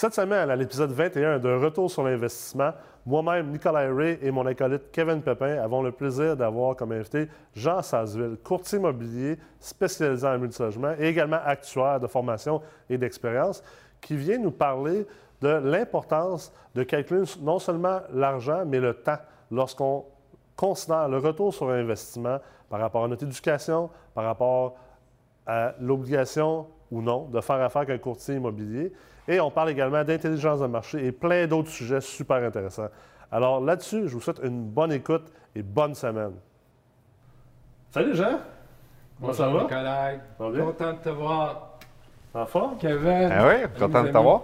Cette semaine, à l'épisode 21 de Retour sur l'investissement, moi-même, Nicolas Ray et mon acolyte Kevin Pepin avons le plaisir d'avoir comme invité Jean Sasseville, courtier immobilier spécialisé en multilogement et également actuaire de formation et d'expérience, qui vient nous parler de l'importance de calculer non seulement l'argent, mais le temps lorsqu'on considère le retour sur l'investissement par rapport à notre éducation, par rapport à l'obligation ou non de faire affaire avec un courtier immobilier. Et on parle également d'intelligence de marché et plein d'autres sujets super intéressants. Alors là-dessus, je vous souhaite une bonne écoute et bonne semaine. Salut Jean! Comment ça va? Ça va bien? Content de te voir. En forme? Kevin. Ah oui, content de t'avoir.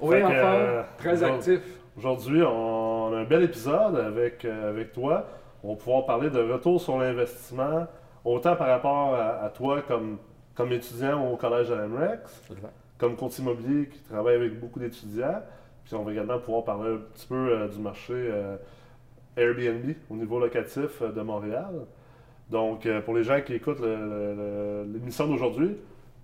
Oui, en forme. euh, Très actif. Aujourd'hui, on a un bel épisode avec, euh, avec toi. On va pouvoir parler de retour sur l'investissement, autant par rapport à, à toi comme, comme étudiant au Collège de l'AMREX, comme courtier immobilier qui travaille avec beaucoup d'étudiants. Puis on va également pouvoir parler un petit peu euh, du marché euh, Airbnb au niveau locatif euh, de Montréal. Donc, pour les gens qui écoutent l'émission d'aujourd'hui,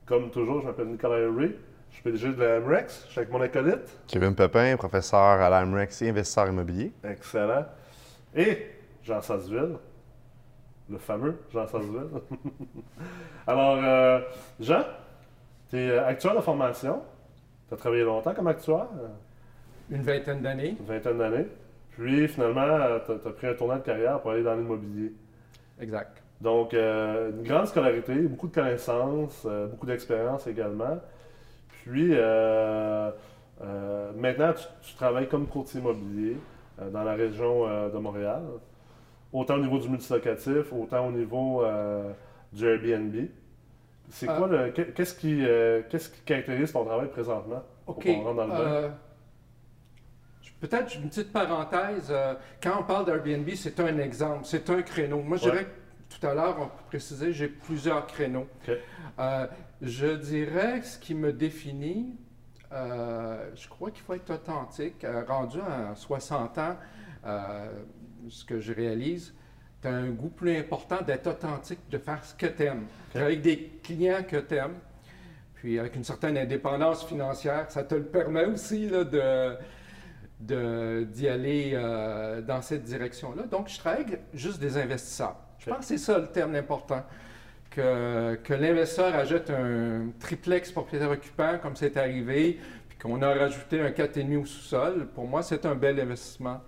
comme toujours, je m'appelle Nicolas Ray. Je suis PDG de l'AMREX. Je suis avec mon acolyte. Kevin Pepin, professeur à l'AMREX et investisseur immobilier. Excellent. Et Jean Sasseville, le fameux Jean Sasseville. Alors, Jean, tu es actuaire de formation. Tu as travaillé longtemps comme actuaire, euh, Une vingtaine d'années. une vingtaine d'années. Puis finalement, tu as, pris un tournant de carrière pour aller dans l'immobilier. Exact. Donc, euh, une grande scolarité, beaucoup de connaissances, euh, beaucoup d'expérience également. Puis, euh, euh, maintenant, tu, tu travailles comme courtier immobilier euh, dans la région euh, de Montréal, autant au niveau du multilocatif, autant au niveau euh, du Airbnb. C'est quoi le. qu'est- Qu'est-ce qui, euh, qu'est-ce qui caractérise ton travail présentement? OK. dans le euh, Peut-être une petite parenthèse. euh, quand on parle d'Airbnb, c'est un exemple, c'est un créneau. Moi, je Ouais. dirais que tout à l'heure, on peut préciser, j'ai plusieurs créneaux. Euh, je dirais que ce qui me définit, euh, je crois qu'il faut être authentique. Euh, rendu à 60 ans, ce que je réalise, tu as un goût plus important d'être authentique, de faire ce que tu aimes. Avec des clients que tu aimes, puis avec une certaine indépendance financière, ça te le permet aussi là, de d'y aller euh, dans cette direction-là. Donc, je travaille juste des investisseurs. Je pense que c'est ça le terme important. Que, que l'investisseur achète un triplex propriétaire occupant, comme c'est arrivé, puis qu'on a rajouté un 4,5 au sous-sol. Pour moi, c'est un bel investissement.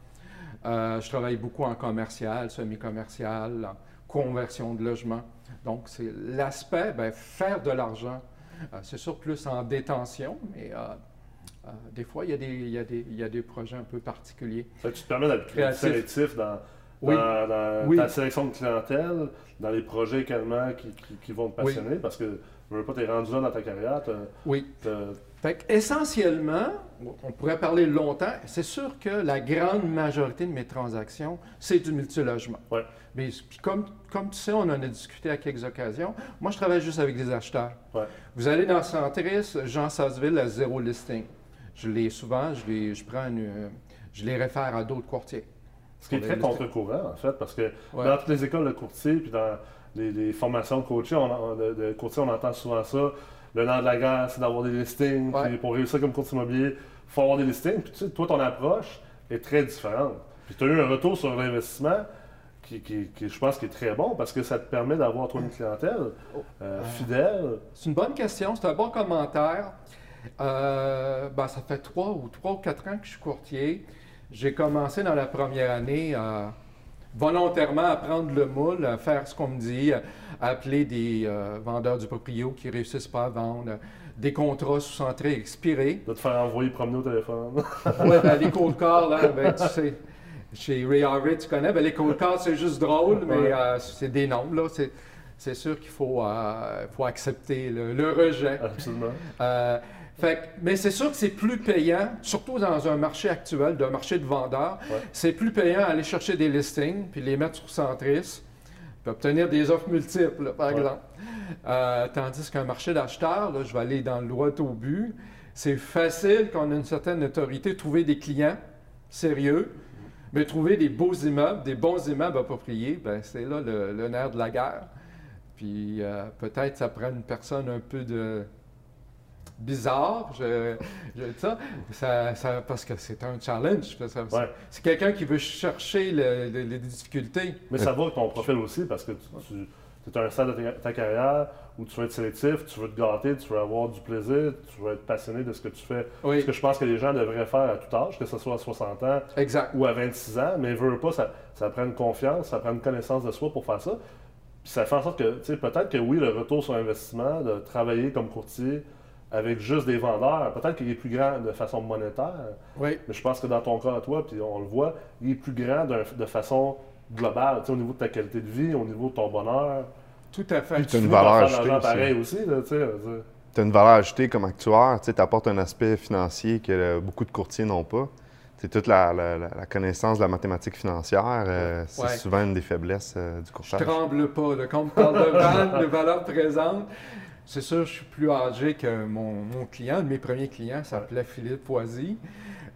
Euh, je travaille beaucoup en commercial, semi-commercial, en conversion de logement. Donc, c'est l'aspect, ben, faire de l'argent. Euh, c'est sûr plus en détention, mais euh, des fois, il y, a des, il, y a des, il y a des projets un peu particuliers. Ça tu te permets d'être Créatif. sélectif dans, Oui. dans, dans Oui. ta sélection de clientèle, dans les projets également qui, qui- qui vont te Oui. passionner, parce que je veux pas, tu es rendu là dans ta carrière. Oui. Fait que, essentiellement, on pourrait parler longtemps. C'est sûr que la grande majorité de mes transactions, c'est du multilogement. Ouais. Mais puis comme, comme tu sais, on en a discuté à quelques occasions. Moi, je travaille juste avec des acheteurs. Ouais. Vous allez dans Centris, Jean Sasseville à zéro listing. Je les souvent, je les, je prends une, je les réfère à d'autres courtiers. Ce qui est très contre-courant, en fait, parce que Ouais. dans toutes les écoles de courtier, puis dans les, les formations de coaching, on, en- de, de courtier, on entend souvent ça. Le nom de la guerre, c'est d'avoir des listings. Ouais. Puis pour réussir comme courtier immobilier, il faut avoir des listings. Puis tu sais, toi, ton approche est très différente. Puis tu as eu un retour sur l'investissement qui, qui- qui, je pense, qui est très bon parce que ça te permet d'avoir, toi, une clientèle euh, fidèle. C'est une bonne question, c'est un bon commentaire. Euh, ben, ça fait trois ou trois ou quatre ans que je suis courtier. J'ai commencé dans la première année à volontairement à prendre le moule, à faire ce qu'on me dit, à appeler des euh, vendeurs du proprio qui réussissent pas à vendre, des contrats sous-centrés expirés. De te faire envoyer promener au téléphone. Ouais, ben, les cold calls, là, ben, tu sais, chez Ray Harvey, tu connais, ben, les cold calls, c'est juste drôle, mais Ouais. euh, c'est des nombres, là. C'est, c'est sûr qu'il faut, euh, faut accepter le, le rejet. Absolument. Fait mais c'est sûr que c'est plus payant, surtout dans un marché actuel, d'un marché de vendeurs, Ouais. c'est plus payant aller chercher des listings puis les mettre sur Centris, puis obtenir des offres multiples, par Ouais. exemple. Euh, tandis qu'un marché d'acheteurs, je vais aller dans le droit au but, c'est facile qu'on ait une certaine autorité, trouver des clients sérieux, mais trouver des beaux immeubles, des bons immeubles appropriés, ben, c'est là le, le nerf de la guerre. Puis euh, peut-être ça prend une personne un peu de bizarre, je, je ça, ça, ça- parce que c'est un challenge. Ouais. C'est quelqu'un qui veut chercher le- le- les difficultés. Mais ça va avec ton profil aussi parce que tu, tu es un stade de ta, ta carrière où tu veux être sélectif, tu veux te gâter, tu veux avoir du plaisir, tu veux être passionné de ce que tu fais. Oui, Ce que je pense que les gens devraient faire à tout âge, que ce soit à 60 ans exact. ou à 26 ans, mais veut pas, ça, ça prend une confiance, ça prend une connaissance de soi pour faire ça. Puis ça fait en sorte que, tu sais, peut-être que oui, le retour sur investissement, de travailler comme courtier avec juste des vendeurs, peut-être qu'il est plus grand de façon monétaire, Oui, mais je pense que dans ton cas à toi, puis on le voit, il est plus grand de façon globale, tu sais, au niveau de ta qualité de vie, au niveau de ton bonheur. tout à fait. Puis Tu une veux en valeur ajoutée aussi. pareil aussi, là, tu je as une valeur ajoutée comme actuaire, tu apportes un aspect financier que euh, beaucoup de courtiers n'ont pas. C'est toute la, la- la- la connaissance de la mathématique financière, euh, c'est Ouais. souvent une des faiblesses euh, du Je courtage. tremble pas. Là. Quand on me parle de vente, de valeur présente, c'est sûr, je suis plus âgé que mon, mon client. Un de mes premiers clients s'appelait Philippe Poisy.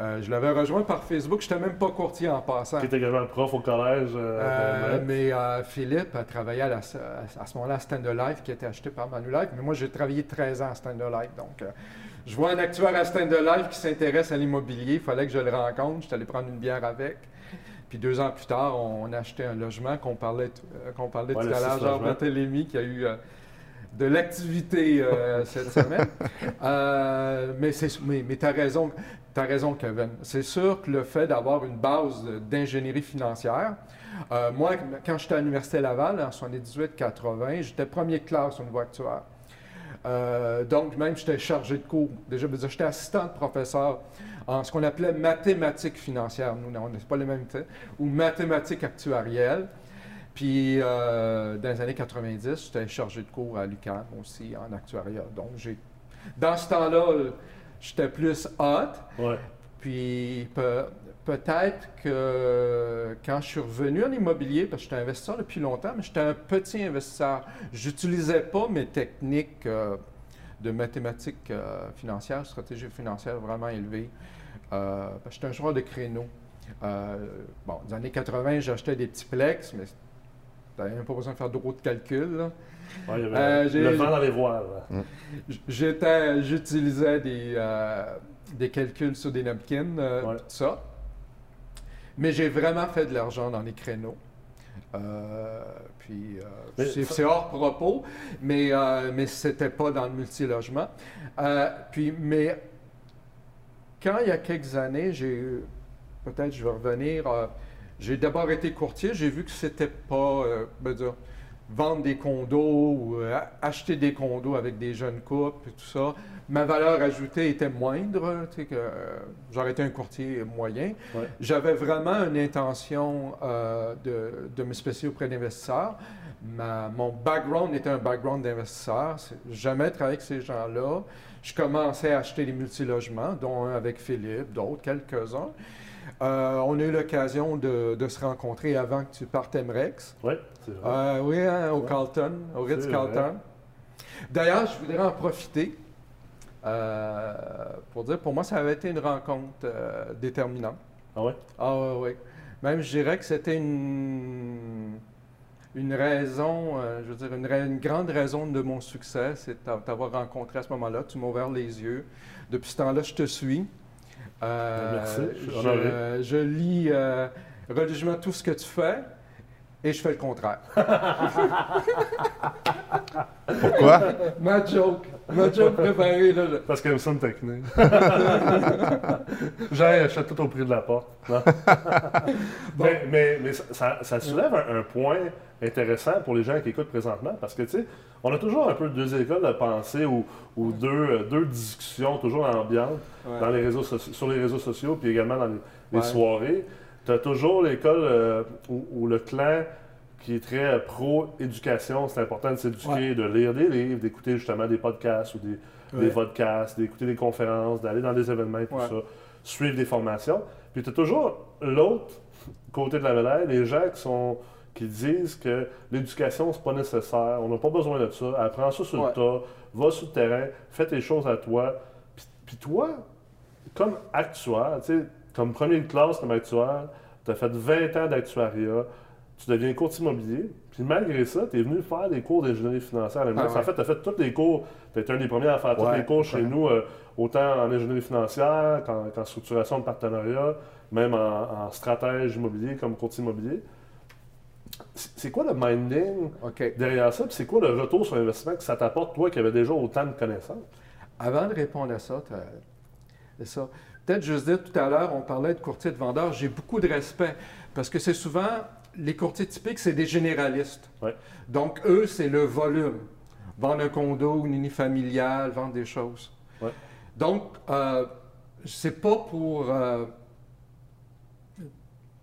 Euh, je l'avais rejoint par Facebook. Je n'étais même pas courtier en passant. Qui était également prof au collège. euh, Euh, mais Philippe a travaillé à, la- à ce moment-là à Stand Life qui a été acheté par Manulife. Mais moi, j'ai travaillé 13 ans à Stand Life. Donc, je vois un actuaire à Stand Life qui s'intéresse à l'immobilier. Il fallait que je le rencontre. Je suis allé prendre une bière avec. Puis deux ans plus tard, on a acheté un logement qu'on parlait, euh, qu'on parlait Ouais, tout à l'heure, Jean. Barthélemy, qui a eu euh, de l'activité euh, cette semaine. Euh, mais c'est- mais, mais tu as raison, raison, Kevin. C'est sûr que le fait d'avoir une base d'ingénierie financière, euh, moi, quand j'étais à l'Université Laval, en 78-80, j'étais premier classe au niveau actuaire. Donc, même, j'étais chargé de cours. Déjà, j'étais assistant de professeur en ce qu'on appelait mathématiques financières. Nous, on n'est pas les mêmes, ou mathématiques actuarielles. Puis, euh, dans les années 90, j'étais chargé de cours à l'UQAM aussi en actuariat. Donc, j'ai, dans ce temps-là, j'étais plus hot. Ouais. Puis pe- peut-être que quand je suis revenu en immobilier, parce que j'étais investisseur depuis longtemps, mais j'étais un petit investisseur. J'utilisais pas mes techniques euh, de mathématiques euh, financières, stratégie financière vraiment élevées. Euh, parce que j'étais un joueur de créneau. Bon, dans les années 80, j'achetais des petits plex, mais t'avais même pas besoin de faire de calculs. là. Ouais, il y avait Euh, le vent dans les voiles. J'étais, j'utilisais des, euh, des calculs sur des napkins, euh, Ouais. tout ça. Mais j'ai vraiment fait de l'argent dans les créneaux. Puis, c'est, ça- hors propos, mais, mais c'était pas dans le multilogement. Puis, mais quand il y a quelques années, j'ai peut-être je vais revenir, j'ai d'abord été courtier, j'ai vu que c'était pas, euh, ben dire, vendre des condos ou euh, acheter des condos avec des jeunes couples et tout ça. Ma valeur ajoutée était moindre, tu sais, que euh, j'aurais été un courtier moyen. Ouais. J'avais vraiment une intention de, de me spécialiser auprès d'investisseurs. Mon background était un background d'investisseur. Jamais travaillé avec ces gens-là. Je commençais à acheter des multilogements, dont un avec Philippe, d'autres, quelques-uns. Euh, on a eu l'occasion de, de se rencontrer avant que tu partes MREX. Oui, c'est vrai. Euh, oui, hein, au. Carlton, au Ritz-Carlton. D'ailleurs, je voudrais en profiter euh, pour dire, pour moi, ça avait été une rencontre déterminante. Ah ouais? Ah oui, oui. Même, je dirais que c'était une, une raison, je veux dire, une, ra- une grande raison de mon succès, c'est t'a- t'avoir rencontré à ce moment-là. Tu m'as ouvert les yeux. Depuis ce temps-là, je te suis. Euh, Merci, je honoré. je, je lis euh, religieusement tout ce que tu fais et je fais le contraire. Pourquoi? ma joke, ma joke préférée, là. je- Parce qu'elle me sonne technique. J'ai acheté tout au prix de la porte. Mais, mais, mais ça- ça, ça soulève un, un point intéressant pour les gens qui écoutent présentement parce que, tu sais, on a toujours un peu deux écoles de pensée ou, ou deux, euh, deux discussions toujours ambiantes Ouais. dans les réseaux sur les réseaux sociaux puis également dans les, les Ouais. soirées. Tu as toujours l'école euh, où le clan qui est très euh, pro-éducation, c'est important de s'éduquer, de lire des livres, d'écouter justement des podcasts ou des, des Ouais. podcasts, d'écouter des conférences, d'aller dans des événements et tout Ouais. ça, suivre des formations. Puis tu as toujours l'autre côté de la médaille, les gens qui sont qui disent que l'éducation, c'est pas nécessaire, on n'a pas besoin de ça, apprends ça sur le tas, va sur le terrain, fais tes choses à toi. Puis, puis toi, comme actuaire, tu sais, comme premier de classe comme actuaire, tu as fait 20 ans d'actuariat, tu deviens courtier immobilier, puis malgré ça, tu es venu faire des cours d'ingénierie financière à. Ah ouais. En fait, tu as fait tous les cours, tu été un des premiers à faire tous les cours chez nous, euh, autant en ingénierie financière qu'en structuration de partenariat, même en, en stratège immobilier comme courtier immobilier. C'est quoi le minding derrière ça, puis c'est quoi le retour sur investissement que ça t'apporte, toi qui avais déjà autant de connaissances? Avant de répondre à ça, ça. Peut-être juste dire tout à l'heure, on parlait de courtier de vendeur. J'ai beaucoup de respect parce que c'est souvent les courtiers typiques, c'est des généralistes. Ouais. Donc eux, c'est le volume. Vendre un condo, une unifamiliale, vendre des choses. Ouais. Donc, euh, c'est pas pour euh,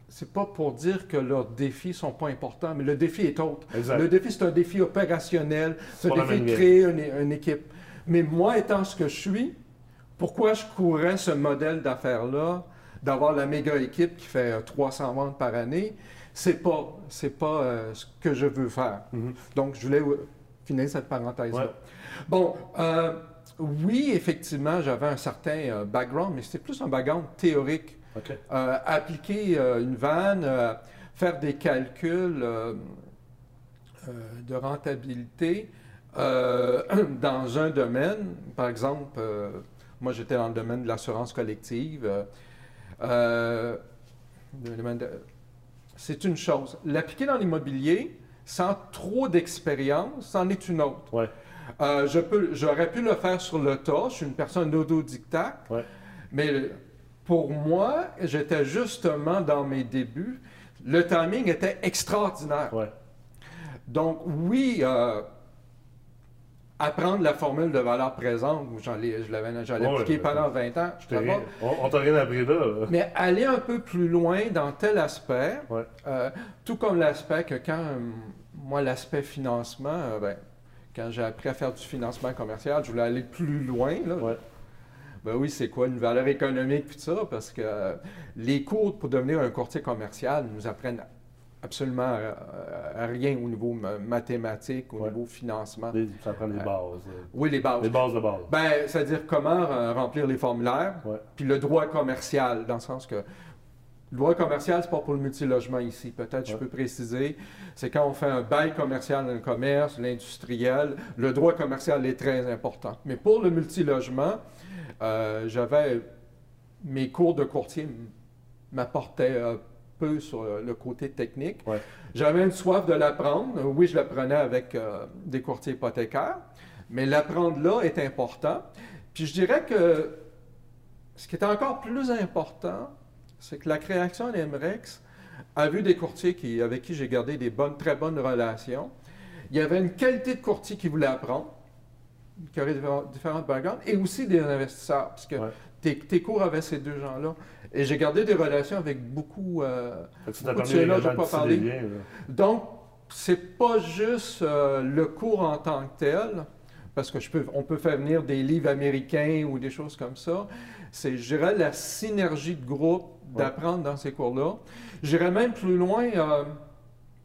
c'est pas pour dire que leurs défis sont pas importants, mais le défi est autre. Exact. Le défi, c'est un défi opérationnel, c'est un défi de créer une, une équipe. Mais moi, étant ce que je suis, pourquoi je courrais ce modèle d'affaires-là, d'avoir la méga équipe qui fait euh, 300 ventes par année, c'est pas, c'est pas euh, ce que je veux faire. Mhm. Donc, je voulais euh, finir cette parenthèse-là. Ouais. Bon, euh, oui, effectivement, j'avais un certain euh, background, mais c'était plus un background théorique. Euh, appliquer euh, une vanne, euh, faire des calculs euh, euh, de rentabilité euh, dans un domaine. Par exemple, euh, moi j'étais dans le domaine de l'assurance collective. euh, euh, de- C'est une chose. L'appliquer dans l'immobilier sans trop d'expérience, c'en est une autre. Ouais. Euh, je peux, j'aurais pu le faire sur le tas. Je suis une personne autodidacte. Ouais. Mais pour moi, j'étais justement dans mes débuts. Le timing était extraordinaire. Ouais. Donc, oui, euh, apprendre la formule de valeur présente, j'en ai- je l'avais j'en ai appliqué pendant 20 ans, Je rien- on t'a rien appris là. là. Mais aller un peu plus loin dans tel aspect, Ouais. euh, tout comme l'aspect que quand, euh, moi, l'aspect financement, euh, ben, quand j'ai appris à faire du financement commercial, je voulais aller plus loin. Là. Ouais. Ben oui, c'est quoi une valeur économique puis tout ça, parce que les cours pour devenir un courtier commercial nous apprennent absolument euh, à rien au niveau ma- mathématique, au Ouais. niveau financement. Les- ça prend les Ouais. bases. euh, Oui, les bases. Les bases de base. Ben, c'est-à-dire comment euh, remplir les formulaires, puis le droit commercial, dans le sens que le droit commercial, c'est pas pour le multilogement ici. Peut-être je Ouais. peux préciser. C'est quand on fait un bail commercial dans le commerce, l'industriel, le droit commercial est très important. Mais pour le multilogement, euh, j'avais mes cours de courtier m'apportaient peu sur le côté technique. Ouais. J'avais une soif de l'apprendre. Oui, je l'apprenais avec euh, des courtiers hypothécaires, mais l'apprendre là est important. Puis je dirais que ce qui est encore plus important, c'est que la création d'Emrex a vu des courtiers qui, avec qui j'ai gardé des bonnes, très bonnes relations. Il y avait une qualité de courtier qui voulait apprendre, qui avait différents- différentes backgrounds, et aussi des investisseurs, parce que Ouais. tes, tes cours avaient ces deux gens-là. Et j'ai gardé des relations avec beaucoup. euh, beaucoup de ceux-là, de pas parlé. liens. Donc, c'est pas juste euh, le cours en tant que tel, parce que je peux, on peut faire venir des livres américains ou des choses comme ça. C'est, je dirais, la synergie de groupe Ouais. d'apprendre dans ces cours-là. J'irais même plus loin. euh,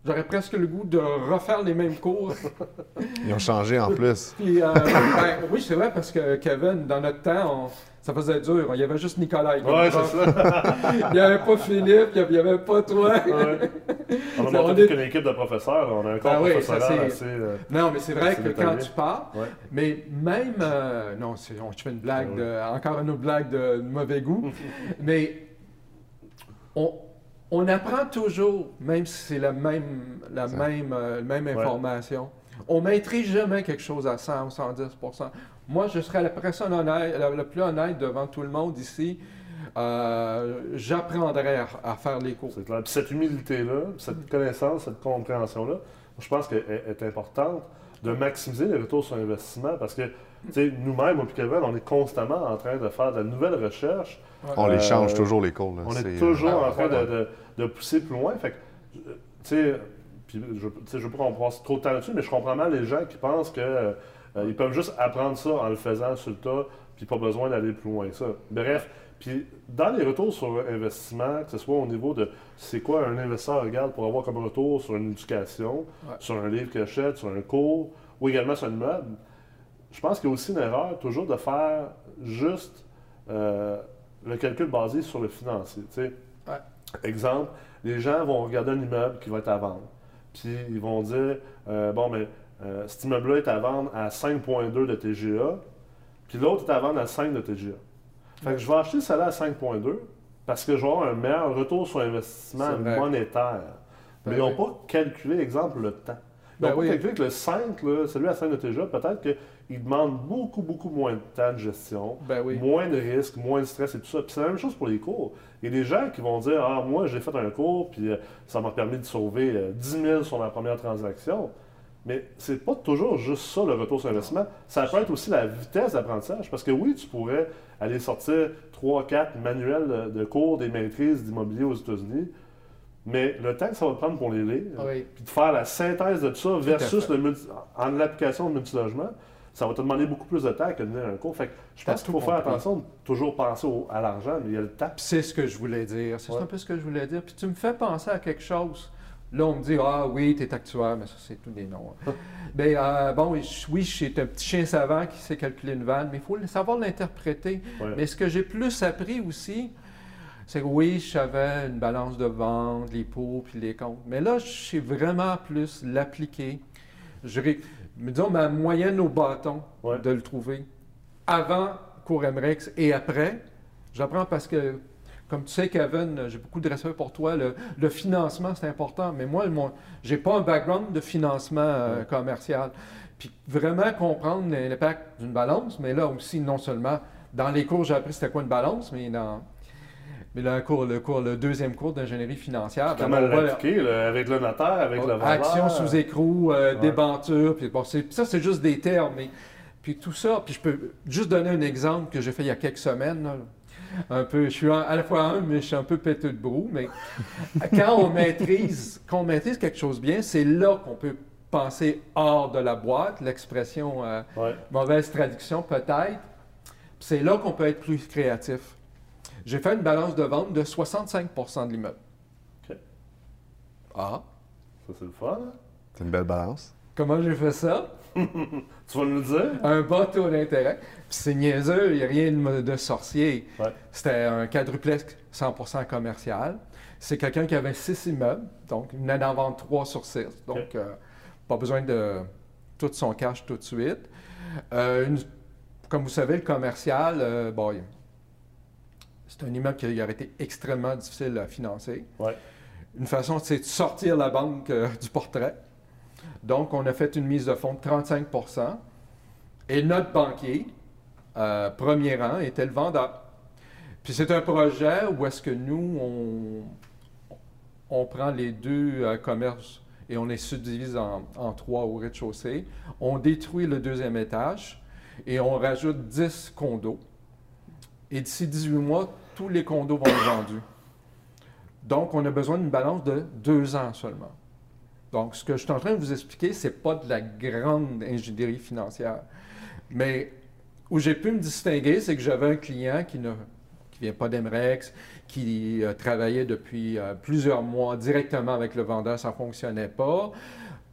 J'aurais presque le goût de refaire les mêmes cours. Ils ont changé en plus. Puis, euh, ben, oui, c'est vrai, parce que Kevin, dans notre temps, on- ça faisait dur. Il y avait juste Nicolas. Ouais, c'est ça. Il n'y avait pas Philippe, il n'y avait pas toi. Ouais. On a monté est- une équipe de professeurs. On a un corps Ben oui, ça, assez. euh, Non, mais c'est vrai que quand tu Ouais. mais même, euh, non, c'est- on- je fais une blague, Ouais. de- encore une autre blague de mauvais goût, mais on, on apprend toujours, même si c'est la même, la même, euh, même information. On maîtrise jamais quelque chose à 100 ou 110 Moi, je serais la personne honnête, la, la plus honnête devant tout le monde ici. Euh, J'apprendrai à, à faire les cours. C'est clair. Puis cette humilité-là, cette connaissance, cette compréhension-là, je pense qu'elle est est importante de maximiser les retours sur investissement parce que tu sais, nous-mêmes, au Kevin, on est constamment en train de faire de la nouvelle recherche. On les Euh, change toujours, les cours. là. On est euh, toujours ah, en train de, ouais. de- de pousser plus loin. Fait que, euh, tu sais, puis je ne veux pas qu'on passe trop de temps là-dessus, mais je comprends mal les gens qui pensent que euh, ils peuvent juste apprendre ça en le faisant sur le tas, puis pas besoin d'aller plus loin que ça. Bref, puis dans les retours sur investissement, que ce soit au niveau de c'est quoi un investisseur regarde pour avoir comme retour sur une éducation, Ouais. sur un livre qu'il achète, sur un cours, ou également sur un immeuble, je pense qu'il y a aussi une erreur toujours de faire juste euh, le calcul basé sur le financier. Ouais. Exemple, les gens vont regarder un immeuble qui va être à vendre. Puis ils vont dire, euh, bon, mais euh, cet immeuble-là est à vendre à 5,2 de TGA, puis l'autre est à vendre à 5 de TGA. Fait que je vais acheter celle-là à 5,2 parce que je vais avoir un meilleur retour sur investissement monétaire. Ben Mais ils n'ont oui. pas calculé, exemple, le temps. Ils Ben n'ont oui. pas calculé que le 5, là, celui à 5 de TGA, peut-être qu'il demande beaucoup, beaucoup moins de temps de gestion. Ben oui. Moins de risques, moins de stress et tout ça. Puis c'est la même chose pour les cours. Il y a des gens qui vont dire Ah, moi, j'ai fait un cours, puis euh, ça m'a permis de sauver euh, 10 000 sur ma première transaction. Mais c'est pas toujours juste ça le retour sur investissement. Ça peut être aussi la vitesse d'apprentissage. Parce que oui, tu pourrais aller sortir 3-4 manuels de- cours des maîtrises d'immobilier aux États-Unis. Mais le temps que ça va te prendre pour les lire, Oui. puis de faire la synthèse de tout ça versus fait. le multi- en l'application de multilogement, ça va te demander beaucoup plus de temps que de donner un cours. Fait que je pense qu'il faut faire attention de toujours penser au- à l'argent, mais il y a le temps. C'est ce que je voulais dire. C'est Ouais. un peu ce que je voulais dire. Puis tu me fais penser à quelque chose. Là, on me dit Ah oui, tu es actuaire, mais ça, c'est tous des noms. hein. Ben, euh, bon, oui, suis un petit chien savant qui sait calculer une vanne, mais il faut savoir l'interpréter. Ouais. Mais ce que j'ai plus appris aussi, c'est que oui, je savais une balance de vente, les pots puis les comptes. Mais là, je sais vraiment plus l'appliquer. Je mais disons, ma moyenne au bâton Ouais. de le trouver avant cours MREX et après. J'apprends parce que, comme tu sais, Kevin, j'ai beaucoup de respect pour toi. Le, le financement, c'est important. Mais moi, mon, j'ai pas un background de financement euh, commercial. Puis vraiment comprendre l'impact d'une balance, mais là aussi, non seulement dans les cours, j'ai appris c'était quoi une balance, mais dans. Mais là, un cours, le, cours, le deuxième cours d'ingénierie financière, ben, Comment va- l'appliquer là, avec le notaire, avec le vendeur? Action sous écrou, euh, Ouais. débenture, puis bon, ça c'est juste des termes, mais puis tout ça, puis je peux juste donner un exemple que j'ai fait il y a quelques semaines. là. Un peu, je suis à la fois un, mais je suis un peu péteux de brou, mais quand on maîtrise, quand on maîtrise quelque chose bien, c'est là qu'on peut penser hors de la boîte, l'expression euh, Ouais. mauvaise traduction peut-être. Puis C'est là qu'on peut être plus créatif. J'ai fait une balance de vente de 65% de l'immeuble. OK. Ah, Ça, c'est le fun. hein? C'est une belle balance. comment j'ai fait ça? Tu vas nous le dire? un bas taux d'intérêt. Puis c'est niaiseux, il n'y a rien de, de sorcier. Ouais. C'était un quadruplex 100% commercial. C'est quelqu'un qui avait six immeubles, donc il venait d'en vendre trois sur six. Donc, euh, pas besoin de tout son cash tout de suite. Euh, une- comme vous savez, le commercial, euh, bon, c'est un immeuble qui aurait été extrêmement difficile à financer. Ouais. Une façon, c'est de sortir la banque du portrait. Donc, on a fait une mise de fonds de 35% et notre banquier, euh, premier rang, était le vendeur. Puis c'est un projet où est-ce que nous, on, prend les deux euh, commerces et on les subdivise en, en trois au rez-de-chaussée. On détruit le deuxième étage et on rajoute 10 condos. Et d'ici 18 mois, tous les condos vont être vendus. Donc, on a besoin d'une balance de deux ans seulement. Donc, ce que je suis en train de vous expliquer, ce n'est pas de la grande ingénierie financière. Mais où j'ai pu me distinguer, c'est que j'avais un client qui ne qui vient pas d'Emrex, qui euh, travaillait depuis euh, plusieurs mois directement avec le vendeur, ça ne fonctionnait pas,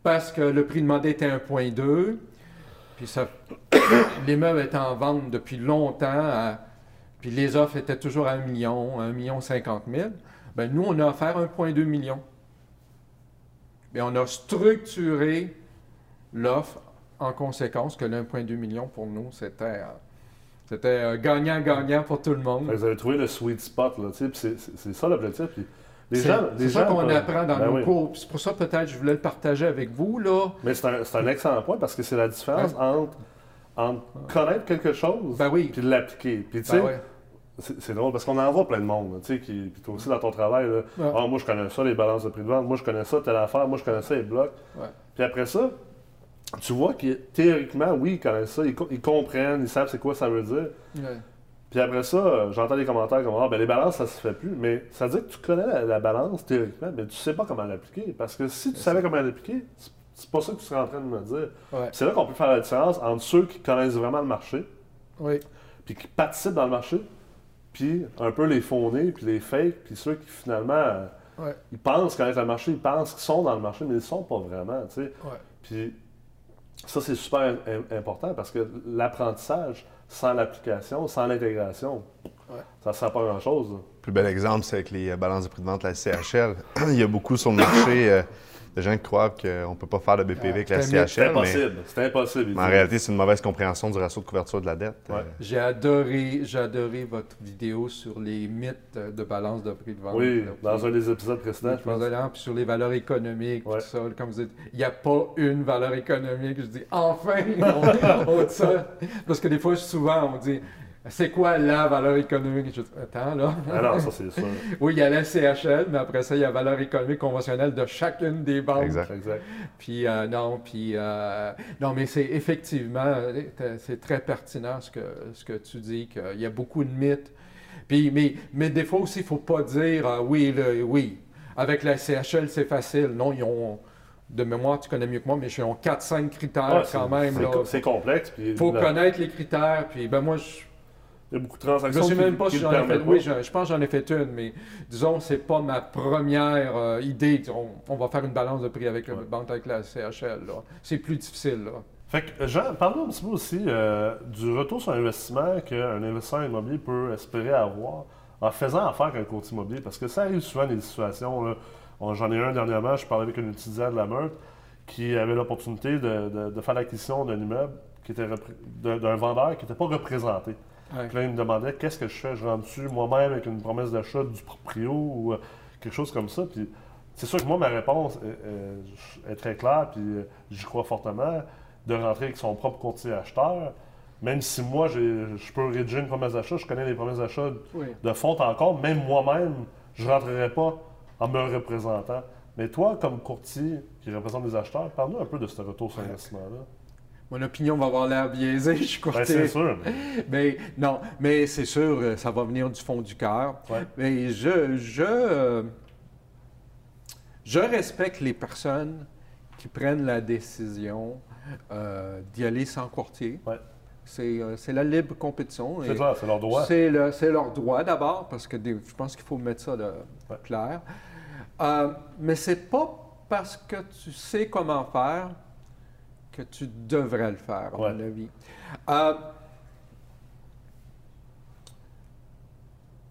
parce que le prix demandé était 1,2, puis l'immeuble était en vente depuis longtemps, puis les offres étaient toujours à 1 million, 1 million 50 000. Ben, nous, on a offert 1,2 million. Mais on a structuré l'offre en conséquence que le 1,2 million pour nous, c'était euh, c'était euh, gagnant-gagnant pour tout le monde. Vous avez trouvé le sweet spot, là, tu sais, puis c'est- ça l'objectif. puis Les C'est ça qu'on peuvent- apprend dans Ben nos oui. cours. C'est pour ça peut-être je voulais le partager avec vous. Là. Mais c'est un, un excellent point parce que c'est la différence entre, entre connaître quelque chose Ben oui. puis l'appliquer. Puis tu sais, Ben ouais. C'est drôle parce qu'on en voit plein de monde, tu sais, qui, puis toi aussi dans ton travail, là, Ouais. Ah, moi je connais ça, les balances de prix de vente, moi je connais ça, telle affaire, moi je connais ça, les blocs. Ouais. Puis après ça, tu vois que théoriquement, oui, ils connaissent ça, ils, co- ils comprennent, ils savent c'est quoi ça veut dire. Ouais. Puis après ça, euh, j'entends des commentaires comme Ah, ben les balances, ça se fait plus. Mais ça veut dire que tu connais la, la balance théoriquement, mais tu sais pas comment l'appliquer. Parce que si tu savais comment l'appliquer, c'est- pas ça que tu serais en train de me dire. C'est là qu'on peut faire la différence entre ceux qui connaissent vraiment le marché, Oui. puis qui participent dans le marché, puis un peu les fondés, puis les fakes, puis ceux qui finalement, Ouais. ils pensent connaître le marché, ils pensent qu'ils sont dans le marché, mais ils ne sont pas vraiment, tu sais. Ouais. Puis ça, c'est super im- important parce que l'apprentissage, sans l'application, sans l'intégration, Ouais. ça ne sert pas à grand-chose. plus bel exemple, c'est avec les euh, balances de prix de vente de la CHL. Il y a beaucoup sur le marché euh, de gens qui croient qu'on ne peut pas faire de BPV avec la c'est. C'est CHL, mais, impossible. C'est impossible. mais en réalité, c'est une mauvaise compréhension du ratio de couverture de la dette. Ouais. Euh, J'ai adoré, j'ai adoré votre vidéo sur les mythes de balance de prix de vente. Oui, là, dans puis- un des épisodes précédents, je pense. Puis puis sur les valeurs économiques, Ouais. tout ça, comme vous dites, il n'y a pas une valeur économique. Je dis, enfin, on, on dit ça. Parce que des fois, souvent, on dit, c'est quoi la valeur économique? Je dis, attends, là. Ah non, ça, c'est sûr. Oui, il y a la CHL, mais après ça, il y a la valeur économique conventionnelle de chacune des banques. Exact. Exact. Puis euh, non, puis euh, non, mais c'est effectivement, euh, c'est très pertinent ce que, ce que tu dis, qu'il y a beaucoup de mythes. Puis, mais, mais des fois aussi, il ne faut pas dire, ah oui, là, oui, avec la CHL, c'est facile. Non, ils ont, de mémoire, tu connais mieux que moi, mais ils ont 4-5 critères Ouais, quand même. c'est complexe. puis Il faut la- connaître les critères. Puis ben moi, je Il y a beaucoup de je ne transactions sais même pas si j'en ai fait. Oui, je, je pense que j'en ai fait une, mais disons, c'est pas ma première euh, idée. On, on va faire une balance de prix avec, Ouais. une banque avec la CHL. C'est plus difficile. Là. Fait que, Jean, parle-nous un petit peu aussi euh, du retour sur investissement qu'un investisseur immobilier peut espérer avoir en faisant affaire avec un courtier immobilier. Parce que ça arrive souvent des situations. J'en ai un dernièrement, je parlais avec un étudiant de la Meurthe qui avait l'opportunité de, de- de faire l'acquisition d'un immeuble qui était d'un vendeur qui n'était pas représenté. Ouais. Puis là, il me demandait qu'est-ce que je fais? Je rentre dessus moi-même avec une promesse d'achat du proprio ou euh, quelque chose comme ça? Puis c'est sûr que moi, ma réponse est, très claire, puis euh, j'y crois fortement, de rentrer avec son propre courtier acheteur. Même si moi, je peux rédiger une promesse d'achat, je connais les promesses d'achat Oui. de fond encore, même moi-même, je ne rentrerai pas en me représentant. Mais toi, comme courtier qui représente des acheteurs, parle-nous un peu de ce retour sur investissement-là. Mon opinion va avoir l'air biaisée, je suis Ben, courtier. c'est sûr. mais non, mais c'est sûr, euh, ça va venir du fond du cœur. Ouais. Mais je, je, euh, je respecte les personnes qui prennent la décision euh, d'y aller sans courtier. Ouais. C'est euh, la libre compétition. C'est ça, c'est leur droit. C'est le- leur droit d'abord, parce que des- je pense qu'il faut mettre ça de, Ouais. clair. Euh, mais c'est pas parce que tu sais comment faire que tu devrais le faire, à Ouais. mon avis. Euh,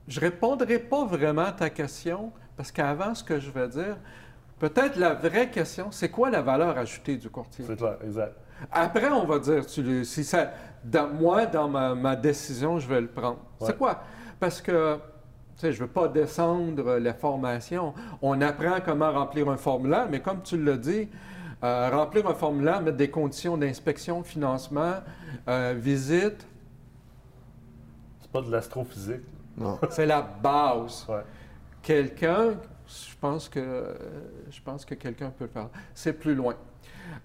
je répondrai pas vraiment à ta question, parce qu'avant, ce que je vais dire, peut-être la vraie question, c'est quoi la valeur ajoutée du courtier? C'est clair, exact. Après, on va dire, tu si ça, dans, moi, dans ma, ma décision, je vais le prendre. Ouais. C'est quoi? Parce que, tu sais, je ne veux pas descendre la formation. On apprend comment remplir un formulaire, mais comme tu l'as dit, euh, remplir un formulaire, mettre des conditions d'inspection, financement, euh, visite, C'est pas de l'astrophysique. non. c'est la base. Ouais. Quelqu'un, je pense que, je pense que quelqu'un peut le faire. C'est plus loin.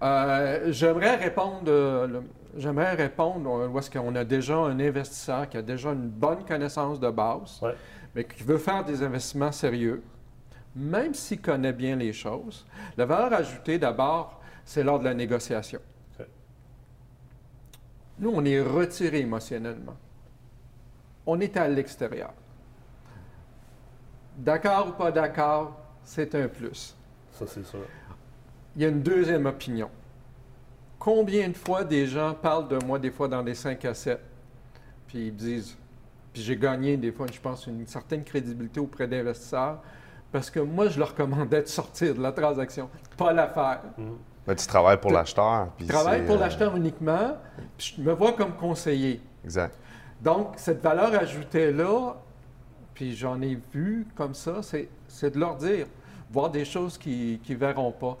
Euh, j'aimerais répondre, euh, le- j'aimerais répondre euh, où est-ce qu'on a déjà un investisseur qui a déjà une bonne connaissance de base, Ouais. mais qui veut faire des investissements sérieux, même s'il connaît bien les choses. La valeur ajoutée, d'abord, c'est lors de la négociation. Nous, on est retiré émotionnellement. On est à l'extérieur. D'accord ou pas d'accord, c'est un plus. Ça, c'est sûr. Il y a une deuxième opinion. Combien de fois des gens parlent de moi, des fois dans les 5 à 7, puis ils disent, puis j'ai gagné des fois, je pense, une certaine crédibilité auprès d'investisseurs, parce que moi, je leur recommandais de sortir de la transaction, pas la faire. Mhm. Mais tu travailles pour l'acheteur. Je travaille pour euh, l'acheteur uniquement, puis je me vois comme conseiller. Exact. Donc, cette valeur ajoutée-là, puis j'en ai vu comme ça, c'est de leur dire, voir des choses qu'ils ne verront pas.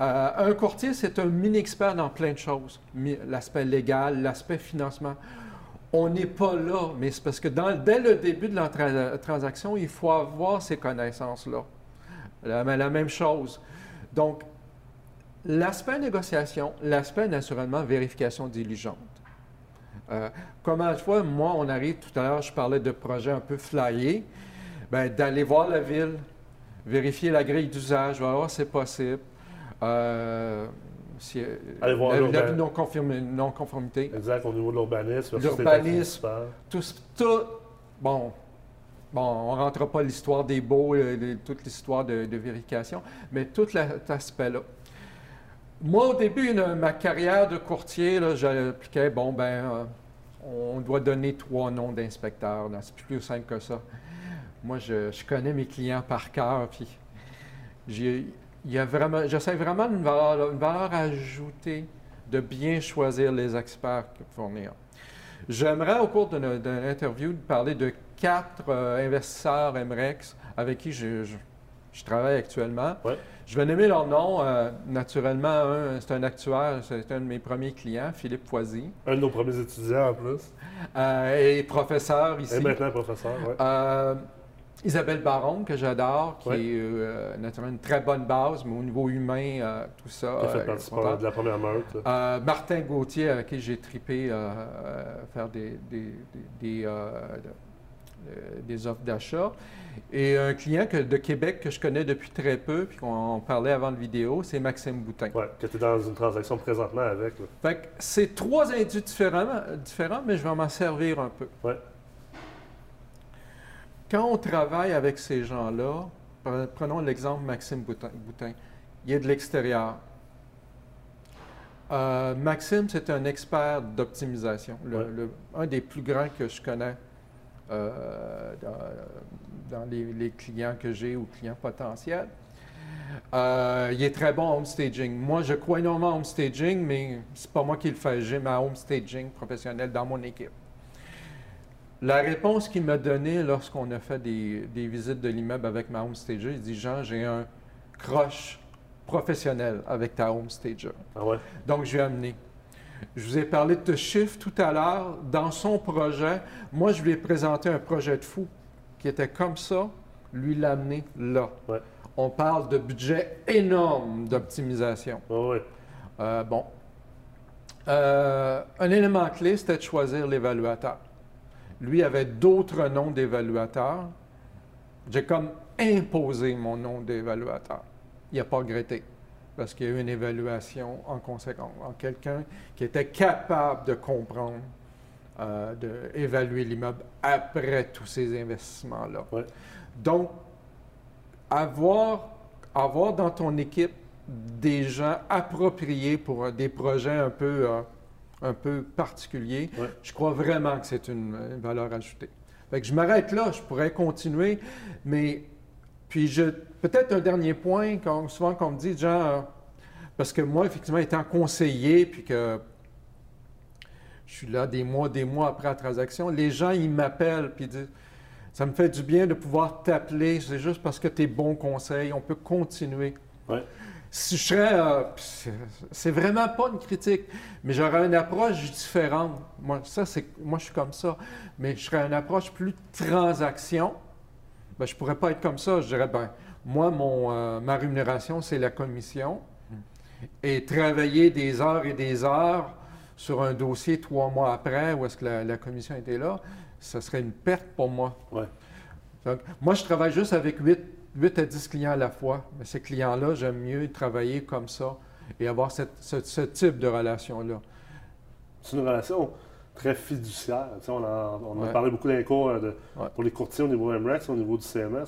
Euh, un courtier, c'est un mini-expert dans plein de choses. L'aspect légal, l'aspect financement. On n'est pas là, mais c'est parce que dès le début de la tra- transaction, il faut avoir ces connaissances-là. La, la même chose. Donc, l'aspect négociation, l'aspect naturellement vérification diligente. Euh, comment je vois, moi, on arrive tout à l'heure, je parlais de projets un peu flyés, ben, d'aller voir la ville, vérifier la grille d'usage, voir si c'est possible. Euh, si, euh, Aller voir la, non-conformité. Exact, au niveau de l'urbanisme. L'urbanisme. Tout, tout- bon, bon, on ne rentrera pas l'histoire des baux, euh, toute l'histoire de, de vérification, mais tout cet aspect-là. moi, au début de ma carrière de courtier, j'appliquais, bon, ben, euh, on doit donner trois noms d'inspecteurs. C'est plus simple que ça. Moi, je, connais mes clients par cœur, puis il y a vraiment, j'essaie vraiment une valeur, une valeur ajoutée de bien choisir les experts pour fournir. J'aimerais, au cours de, l'interview, parler de quatre euh, investisseurs MREX avec qui je, travaille actuellement. Je vais nommer leur nom. Euh, naturellement, c'est un actuaire, c'est un de mes premiers clients, Philippe Foisy. Un de nos premiers étudiants en plus. Euh, et professeur ici. Et maintenant professeur, oui. Isabelle Baron, que j'adore, qui est euh, naturellement une très bonne base, mais au niveau humain, euh, tout ça. Qui a fait euh, partie de la première meurtre. Martin Gauthier, avec qui j'ai tripé faire des, des, offres d'achat. Et un client de Québec que je connais depuis très peu, puis qu'on parlait avant la vidéo, c'est Maxime Boutin. Oui, qui était dans une transaction présentement avec. Fait que c'est trois individus différents, différents, mais je vais m'en servir un peu. Oui. Quand on travaille avec ces gens-là, prenons l'exemple Maxime Boutin, il est de l'extérieur. Euh, Maxime, c'est un expert d'optimisation, un des plus grands que je connais euh, dans, les, clients que j'ai ou clients potentiels. Euh, il est très bon en home staging. Moi, je crois énormément en home staging, mais c'est pas moi qui le fais. J'ai ma home staging professionnelle dans mon équipe. La réponse qu'il m'a donnée lorsqu'on a fait des, visites de l'immeuble avec ma homestager, il dit Jean, j'ai un croche professionnel avec ta homestager. Ah ouais? Donc, je lui ai amené. Je vous ai parlé de chiffre tout à l'heure. Dans son projet, moi, je lui ai présenté un projet de fou qui était comme ça. Lui l'amener là. On parle de budget énorme d'optimisation. Ah ouais. Euh, bon. Euh, un élément clé, c'était de choisir l'évaluateur. Lui avait d'autres noms d'évaluateurs. J'ai comme imposé mon nom d'évaluateur. Il n'a pas regretté parce qu'il y a eu une évaluation en conséquence, en quelqu'un qui était capable de comprendre, euh, d'évaluer l'immeuble après tous ces investissements-là. Donc, avoir, avoir dans ton équipe des gens appropriés pour des projets un peu euh, un peu particulier. Je crois vraiment que c'est une, valeur ajoutée. Fait que je m'arrête là, je pourrais continuer, mais puis je peut-être un dernier point, quand, souvent qu'on me dit, genre, parce que moi, effectivement, étant conseiller, puis que je suis là des mois, des mois après la transaction, les gens, ils m'appellent, puis ils disent, ça me fait du bien de pouvoir t'appeler, c'est juste parce que tu es bon conseil, on peut continuer. Ouais si je serais. Euh, c'est vraiment pas une critique, mais j'aurais une approche différente. Moi, ça, c'est, moi, je suis comme ça. Mais je serais une approche plus transaction. Ben, je pourrais pas être comme ça. Je dirais, ben, moi, mon, euh, ma rémunération, c'est la commission. Et travailler des heures et des heures sur un dossier trois mois après, où est-ce que la, commission était là, ça serait une perte pour moi. Ouais. Donc, moi, je travaille juste avec huit 8 à 10 clients à la fois. Mais ces clients-là, j'aime mieux travailler comme ça et avoir ce, type de relation-là. C'est une relation très fiduciaire. on, a, parlé beaucoup d'un cours euh, pour les courtiers au niveau MREX, au niveau du CMS.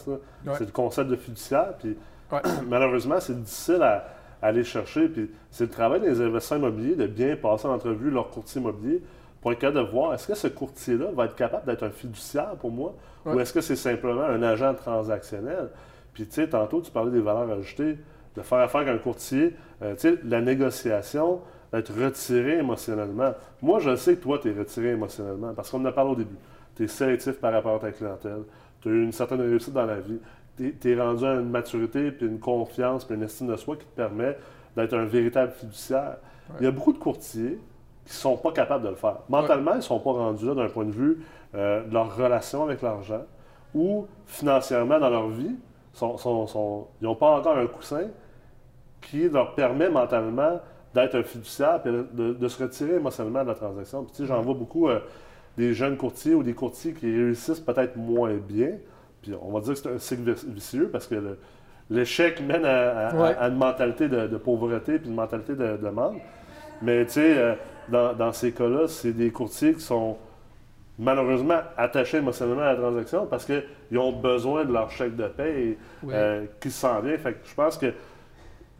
C'est le concept de fiduciaire. Puis, malheureusement, c'est difficile à, aller chercher. Puis, c'est le travail des investisseurs immobiliers de bien passer en entrevue leur courtier immobilier pour être capable de voir est-ce que ce courtier-là va être capable d'être un fiduciaire pour moi ou est-ce que c'est simplement un agent transactionnel? Puis, tu sais, tantôt, tu parlais des valeurs ajoutées, de faire affaire avec un courtier. Euh, tu sais, la négociation, d'être retiré émotionnellement. Moi, je sais que toi, tu es retiré émotionnellement parce qu'on en a parlé au début. Tu es sélectif par rapport à ta clientèle. Tu as eu une certaine réussite dans la vie. Tu es, rendu à une maturité, puis une confiance, puis une estime de soi qui te permet d'être un véritable fiduciaire. Il y a beaucoup de courtiers qui ne sont pas capables de le faire. Mentalement, ils ne sont pas rendus là d'un point de vue euh, de leur relation avec l'argent ou financièrement dans leur vie ils n'ont pas encore un coussin qui leur permet mentalement d'être un fiduciaire et de, se retirer émotionnellement de la transaction. Puis, tu sais, j'en vois beaucoup euh, des jeunes courtiers ou des courtiers qui réussissent peut-être moins bien. Puis on va dire que c'est un cycle vicieux parce que l'échec mène à, une mentalité de, pauvreté puis une mentalité de demande. Mais tu sais, euh, dans, dans, ces cas-là, c'est des courtiers qui sont malheureusement attachés émotionnellement à la transaction parce qu'ils ont besoin de leur chèque de paie euh, qui s'en vient. Fait je pense que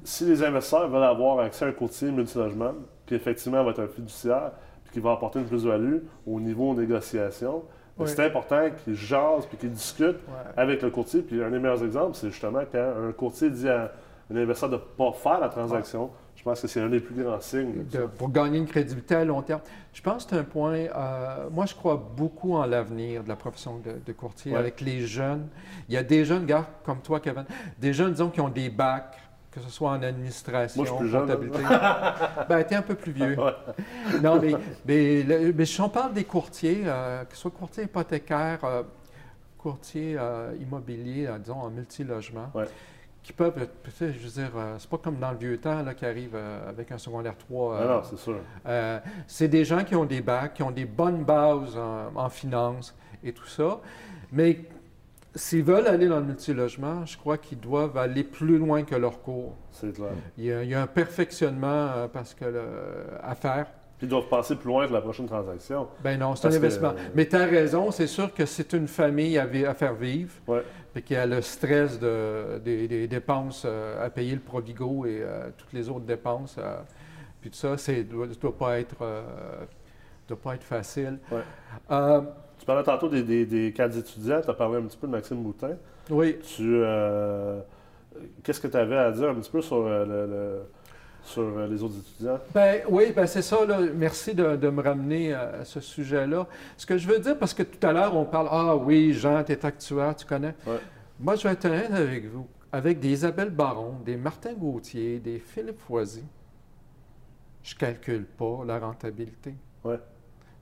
si les investisseurs veulent avoir accès à un courtier multilogement, qui effectivement va être un fiduciaire, puis qui va apporter une plus-value au niveau négociation, Oui. c'est important qu'ils jasent puis qu'ils discutent Ouais. avec le courtier. Puis un des meilleurs exemples, c'est justement quand un courtier dit à un investisseur de ne pas faire la transaction. Je pense que c'est un des plus grands signes. de- pour gagner une crédibilité à long terme. Je pense que c'est un point. euh, moi, je crois beaucoup en l'avenir de la profession de, de courtier Ouais. avec les jeunes. Il y a des jeunes gars comme toi, Kevin, des jeunes, disons, qui ont des bacs, que ce soit en administration, Moi, je suis plus jeune, comptabilité. ben, t'es un peu plus vieux. Ouais. Non, mais, mais, le- mais si on parle des courtiers, euh, que ce soit courtier hypothécaire, euh, courtier euh, immobilier, disons, en multilogement, Ouais. Qui peuvent, être- je veux dire, euh, c'est pas comme dans le vieux temps, là, qui arrivent euh, avec un secondaire 3. Ah euh, non, c'est sûr. euh, c'est des gens qui ont des bacs, qui ont des bonnes bases en, en finance et tout ça. Mais s'ils veulent aller dans le multilogement, je crois qu'ils doivent aller plus loin que leur cours. C'est clair. Il y a, il y a un perfectionnement parce que le- à faire. Puis ils doivent passer plus loin que la prochaine transaction. Ben non, c'est un que- investissement. Mais tu as raison, c'est sûr que c'est une famille à, faire vivre. Ouais. Puis qu'il y a le stress de- des, des dépenses euh, à payer le Provigo et euh, toutes les autres dépenses. euh, puis tout ça, ça ne doit, pas être, euh, doit pas être facile. Ouais. Euh, Tu parlais tantôt des, des, des cadres étudiants, tu as parlé un petit peu de Maxime Boutin. oui, Tu, euh, Qu'est-ce que tu avais à dire un petit peu sur, euh, le- le- sur euh, les autres étudiants? Ben, oui, ben c'est ça. Là. Merci de, de me ramener à, à ce sujet-là. Ce que je veux dire, parce que tout à l'heure, on parle Ah oui, Jean, tu es actuaire, tu connais. Ouais. Moi, je vais être honnête avec vous. Avec des Isabelle Baron, des Martin Gauthier, des Philippe Foisy, je calcule pas la rentabilité. Ouais.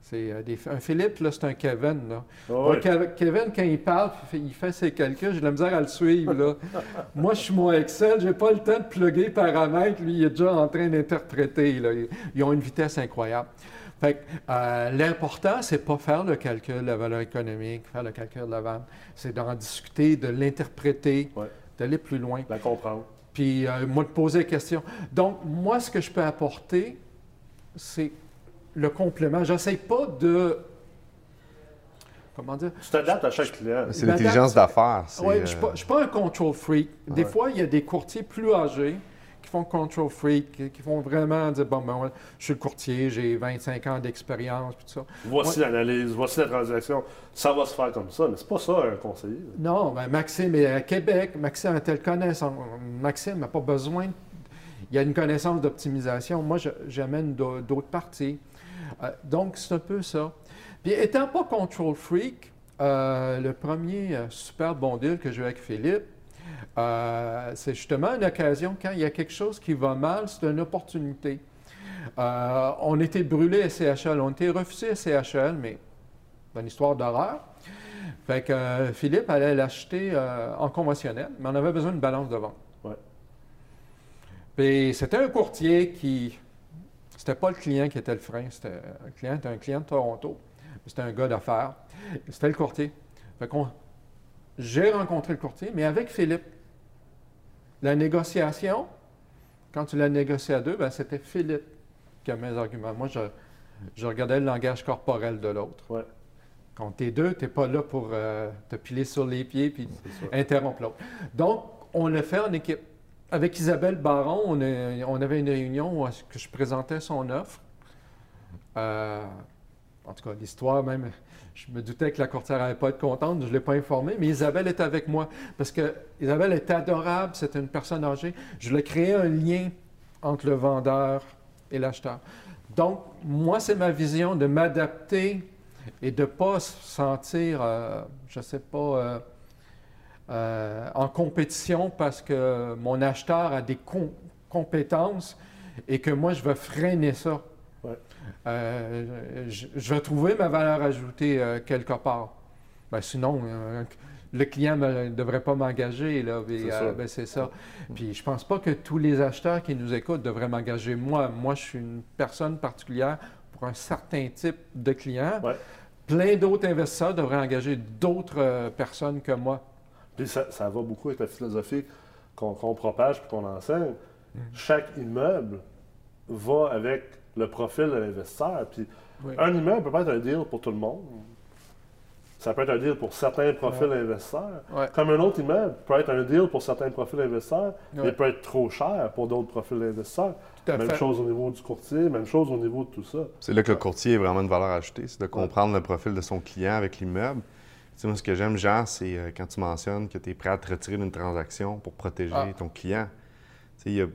C'est euh, un Philippe, là, c'est un Kevin. Là. Ah Kevin, quand il parle, il fait, ses calculs, j'ai de la misère à le suivre. Là. Moi, je suis mon Excel, j'ai pas le temps de plugger paramètres. Lui, il est déjà en train d'interpréter. Ils- ont une vitesse incroyable. Fait que, euh, l'important, c'est pas faire le calcul de la valeur économique, faire le calcul de la vente. C'est d'en discuter, de l'interpréter, Ouais. d'aller plus loin. La comprendre. Puis, euh, moi, de poser des questions. Donc, moi, ce que je peux apporter, c'est le complément. J'essaie pas de. Comment dire? Tu t'adaptes à chaque client. C'est l'intelligence d'affaires. Oui, je ne suis euh, pas, suis pas un control freak. Des Ouais. fois, il y a des courtiers plus âgés qui font control freak, qui, qui font vraiment dire Bon, ben, ouais, je suis le courtier, j'ai 25 ans d'expérience, puis tout ça. Voici l'analyse, voici la transaction. Ça va se faire comme ça, mais c'est pas ça un conseiller. Non, ben, Maxime est à Québec. Maxime a telle connaissance. Maxime n'a pas besoin. Il y a une connaissance d'optimisation. Moi, j'amène d'au- d'autres parties. Euh, donc, c'est un peu ça. Puis, étant pas control freak, euh, le premier euh, super bon deal que j'ai eu avec Philippe, euh, c'est justement une occasion quand il y a quelque chose qui va mal, c'est une opportunité. Euh, on était brûlé à CHL, on était refusé à CHL, mais c'est une histoire d'horreur. Fait que euh, Philippe allait l'acheter en conventionnel, mais on avait besoin d'une balance de vente. Ouais. Puis c'était un courtier qui. C'était pas le client qui était le frein, c'était un client, un client de Toronto. C'était un gars d'affaires. C'était le courtier. J'ai rencontré le courtier, mais avec Philippe. La négociation, quand tu l'as négocié à deux, ben, c'était Philippe qui a mes arguments. Moi, je, je regardais le langage corporel de l'autre. Ouais. Quand t'es deux, t'es pas là pour euh, te piler sur les pieds puis interrompre l'autre. Donc, on le fait en équipe. Avec Isabelle Baron, on, avait une réunion où je présentais son offre. Euh, en tout cas, l'histoire même, je me doutais que la courtière n'allait pas être contente, je ne l'ai pas informée, mais Isabelle est avec moi parce que Isabelle est adorable, c'est une personne âgée. Je voulais créer un lien entre le vendeur et l'acheteur. Donc, moi, c'est ma vision de m'adapter et de ne pas se sentir, euh, je ne sais pas, euh, euh, en compétition parce que mon acheteur a des com- compétences et que moi, je veux freiner ça. Ouais. Euh, je, je vais trouver ma valeur ajoutée euh, quelque part. Ben, sinon, le client ne devrait pas m'engager. C'est ça. ben, c'est ça. Puis je pense pas que tous les acheteurs qui nous écoutent devraient m'engager. Moi, moi, je suis une personne particulière pour un certain type de client. Ouais. Plein d'autres investisseurs devraient engager d'autres personnes que moi. Puis ça, ça va beaucoup avec la philosophie qu'on propage puis qu'on enseigne. Mm. Chaque immeuble va avec le profil de l'investisseur. Puis Oui. un immeuble peut pas être un deal pour tout le monde. ça peut être un deal pour certains profils investisseurs. Ouais. Comme un autre immeuble peut être un deal pour certains profils investisseurs, mais peut être trop cher pour d'autres profils investisseurs. Tout à Même fait. chose au niveau du courtier, même chose au niveau de tout ça. C'est là que le courtier est vraiment une valeur ajoutée, c'est de comprendre le profil de son client avec l'immeuble. Sais, moi, ce que j'aime, Jean, c'est euh, quand tu mentionnes que tu es prêt à te retirer d'une transaction pour protéger Ah. ton client. Tu sais, il y a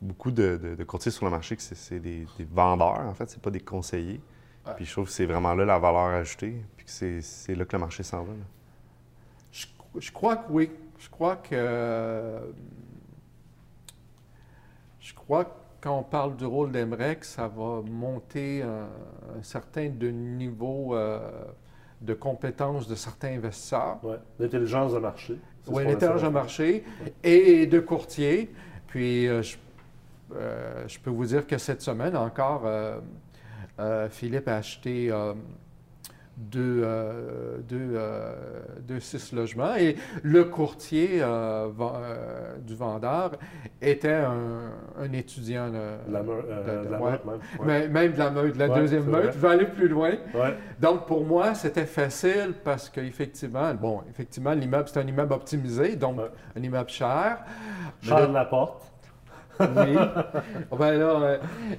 beaucoup de, de- de courtiers sur le marché que c'est- des, des vendeurs, en fait, c'est pas des conseillers. Ouais. Puis je trouve que c'est vraiment là la valeur ajoutée, puis que c'est là que le marché s'en va. là. Je, je crois que oui. Je crois que. je crois que quand on parle du rôle d'Emrec, ça va monter un, un certain de niveau euh, de compétence de certains investisseurs. Ouais. L'intelligence de marché. Oui, l'intelligence de marché et de courtier. Puis, euh, je, euh, je peux vous dire que cette semaine encore, euh, Philippe a acheté euh, deux, euh, euh, deux six logements et le courtier euh, du vendeur était un, un étudiant de, De la, de- de la ouais. meute, même. Ouais. Même de la meute, de la Ouais, deuxième meute. vais aller plus loin. Donc, pour moi, c'était facile parce qu'effectivement, bon, effectivement, l'immeuble, c'est un immeuble optimisé, donc un immeuble cher. Mais Charles là- Laporte. Oui. ben là, euh,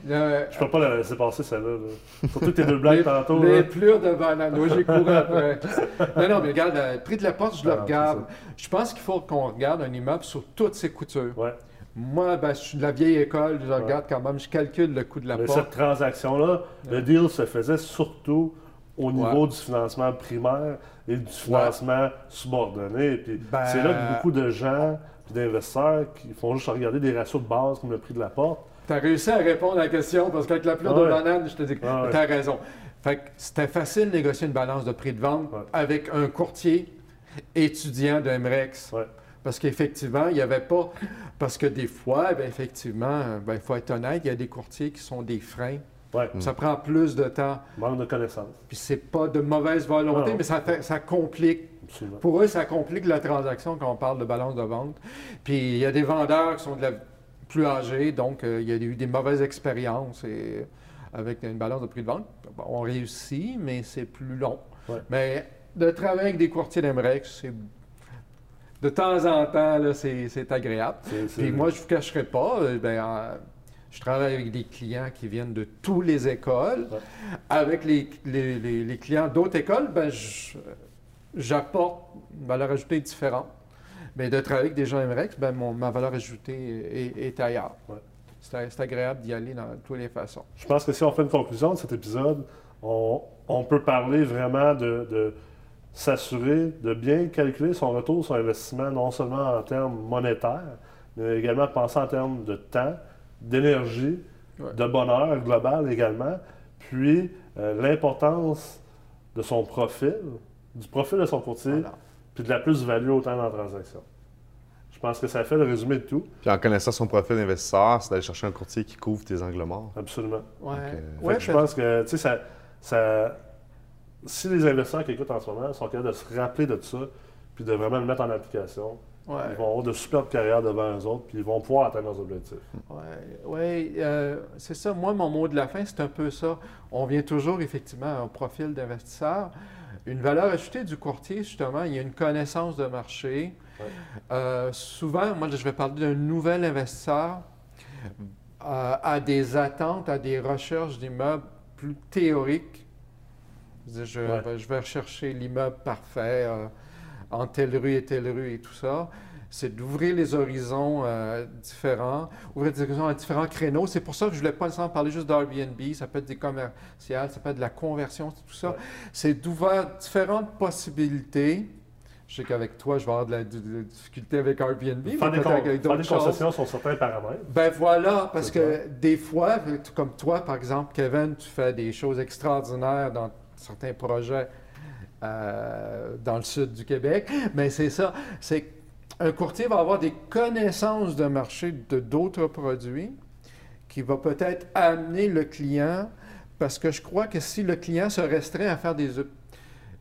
euh, Je peux pas la laisser passer celle-là. là. Surtout tes deux blagues tantôt. les plures de banane. Oui, j'ai couru après. Non, non, mais regarde, le prix de la porte, je le Ah, regarde. Je pense qu'il faut qu'on regarde un immeuble sur toutes ses coutures. Ouais. Moi, ben, je suis de la vieille école, je Ouais. regarde quand même, je calcule le coût de la Mais porte. cette transaction-là, le deal se faisait surtout au niveau du financement primaire et du financement subordonné. Puis Ben- c'est là que beaucoup de gens puis d'investisseurs qui font juste regarder des ratios de base comme le prix de la porte. Tu as réussi à répondre à la question parce qu'avec la plure Ah de ouais. banane, je te dis que Ah tu as raison. Fait que c'était facile de négocier une balance de prix de vente Ouais. avec un courtier étudiant de MREX. Parce qu'effectivement, il n'y avait pas. Parce que des fois, ben, effectivement, il faut être honnête, il y a des courtiers qui sont des freins. Ouais, Ça prend plus de temps. manque de connaissances. Puis c'est pas de mauvaise volonté, Non. mais ça, fait, ça complique Absolument. pour eux, ça complique la transaction quand on parle de balance de vente. Puis il y a des vendeurs qui sont de la plus âgés, donc euh, il y a eu des mauvaises expériences et, avec une balance de prix de vente. Bon, on réussit, mais c'est plus long. Ouais. Mais de travailler avec des courtiers d'Emrex, c'est de temps en temps, c'est, agréable. Puis moi, je ne vous cacherai pas, euh, ben, euh, je travaille avec des clients qui viennent de toutes les écoles. Ouais. Avec les, les- les- les clients d'autres écoles, ben, je- j'apporte une valeur ajoutée différente. Mais de travailler avec des gens MREX, ben, mon- ma valeur ajoutée est, est ailleurs. Ouais. C'est, c'est agréable d'y aller dans toutes les façons. Je pense que si on fait une conclusion de cet épisode, on, on peut parler vraiment de, de s'assurer de bien calculer son retour sur investissement, non seulement en termes monétaires, mais également penser en termes de temps, d'énergie, Ouais. de bonheur global également, puis euh, l'importance de son profil, du profil de son courtier, Voilà. puis de la plus-value au temps dans la transaction. Je pense que ça fait le résumé de tout, Puis en connaissant son profil d'investisseur, c'est d'aller chercher un courtier qui couvre tes angles morts. absolument. Ouais. euh, Fait que je pense que, tu sais, ça, ça- si les investisseurs qui écoutent en ce moment sont capables de se rappeler de ça, puis de vraiment le mettre en application, ouais. ils vont avoir de superbes carrières devant eux autres, puis ils vont pouvoir atteindre leurs objectifs. Oui, ouais, euh, c'est ça. Moi, mon mot de la fin, c'est un peu ça. On vient toujours effectivement à un profil d'investisseur. Une valeur ajoutée du courtier, justement, il y a une connaissance de marché. Ouais. Euh, souvent, moi, je vais parler d'un nouvel investisseur euh, à des attentes, à des recherches d'immeubles plus théoriques. Je, je- Ouais. je vais rechercher l'immeuble parfait euh, en telle rue et telle rue et tout ça c'est d'ouvrir les horizons euh, différents, ouvrir des horizons à différents créneaux. C'est pour ça que je ne voulais pas nécessairement parler juste d'Airbnb, ça peut être des commerciales, ça peut être de la conversion, tout ça. Ouais. C'est d'ouvrir différentes possibilités. Je sais qu'avec toi, je vais avoir de la, de- de la difficulté avec Airbnb, Faire des, avec faire des concessions sur certains paramètres. Ben voilà, parce que des fois, comme toi, par exemple, Kevin, tu fais des choses extraordinaires dans certains projets euh, dans le sud du Québec. Mais c'est ça, c'est qu'un courtier va avoir des connaissances de marché de d'autres produits qui va peut-être amener le client, parce que je crois que si le client se restreint à faire des,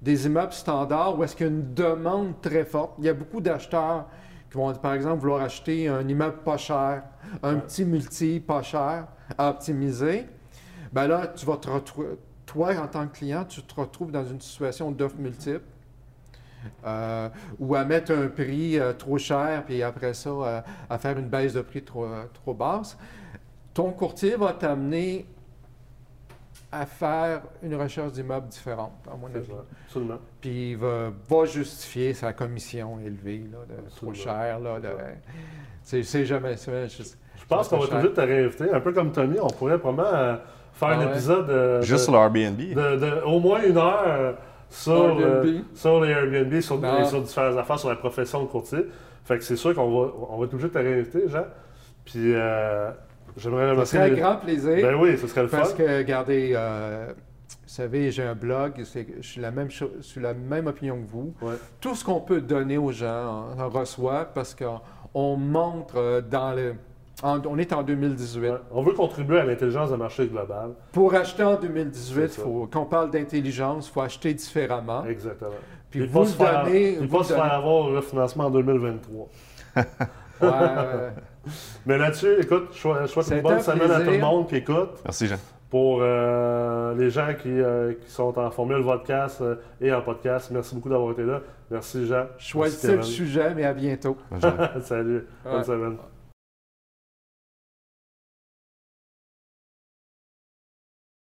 des immeubles standards où est-ce qu'il y a une demande très forte, il y a beaucoup d'acheteurs qui vont, par exemple, vouloir acheter un immeuble pas cher, un petit multi pas cher à optimiser, ben là, tu vas te retrouver, toi, en tant que client, tu te retrouves dans une situation d'offre multiple. Euh, ou à mettre un prix euh, trop cher, puis après ça, euh, à faire une baisse de prix trop, trop basse. Ton courtier va t'amener à faire une recherche d'immeuble différente, à mon avis. Absolument. Puis il va, va justifier sa commission élevée, là, de trop cher. Là, de- c'est, c'est jamais. je- Je pense qu'on va de suite te réinviter. Un peu comme Tommy, on pourrait probablement euh, faire Ah un ouais? épisode de, Juste de- sur l'Airbnb. de- de- au moins une heure sur, Airbnb. euh, sur les Airbnb, sur, et sur différentes affaires, sur la profession de courtier. Fait que c'est sûr qu'on va, on va être obligé de te réinviter, Jean. Puis euh, j'aimerais serait un les- grand plaisir. Ben oui, ce serait le fun. Parce que, regardez, euh, vous savez, j'ai un blog, je suis la même, je suis la même opinion que vous. Ouais. Tout ce qu'on peut donner aux gens, on, on reçoit parce qu'on on montre euh, dans le. En- on est en 2018. Ouais. On veut contribuer à l'intelligence de marché global. Pour acheter en 2018, C'est ça. faut, quand on parle d'intelligence, il faut acheter différemment. Exactement. Puis Puis vous le se faire, donnez. vous se le faire avoir au refinancement en 2023. donnez. Ouais, euh, Mais là-dessus, écoute, je souhaite je souhaite C'est une bonne un semaine à tout le monde qui écoute. Merci, Jean. Pour euh, les gens qui, euh, qui sont en formule podcast euh, et en podcast, merci beaucoup d'avoir été là. Merci Jean. choisissez le sujet, mais à bientôt. Salut. Bonne Ouais. semaine.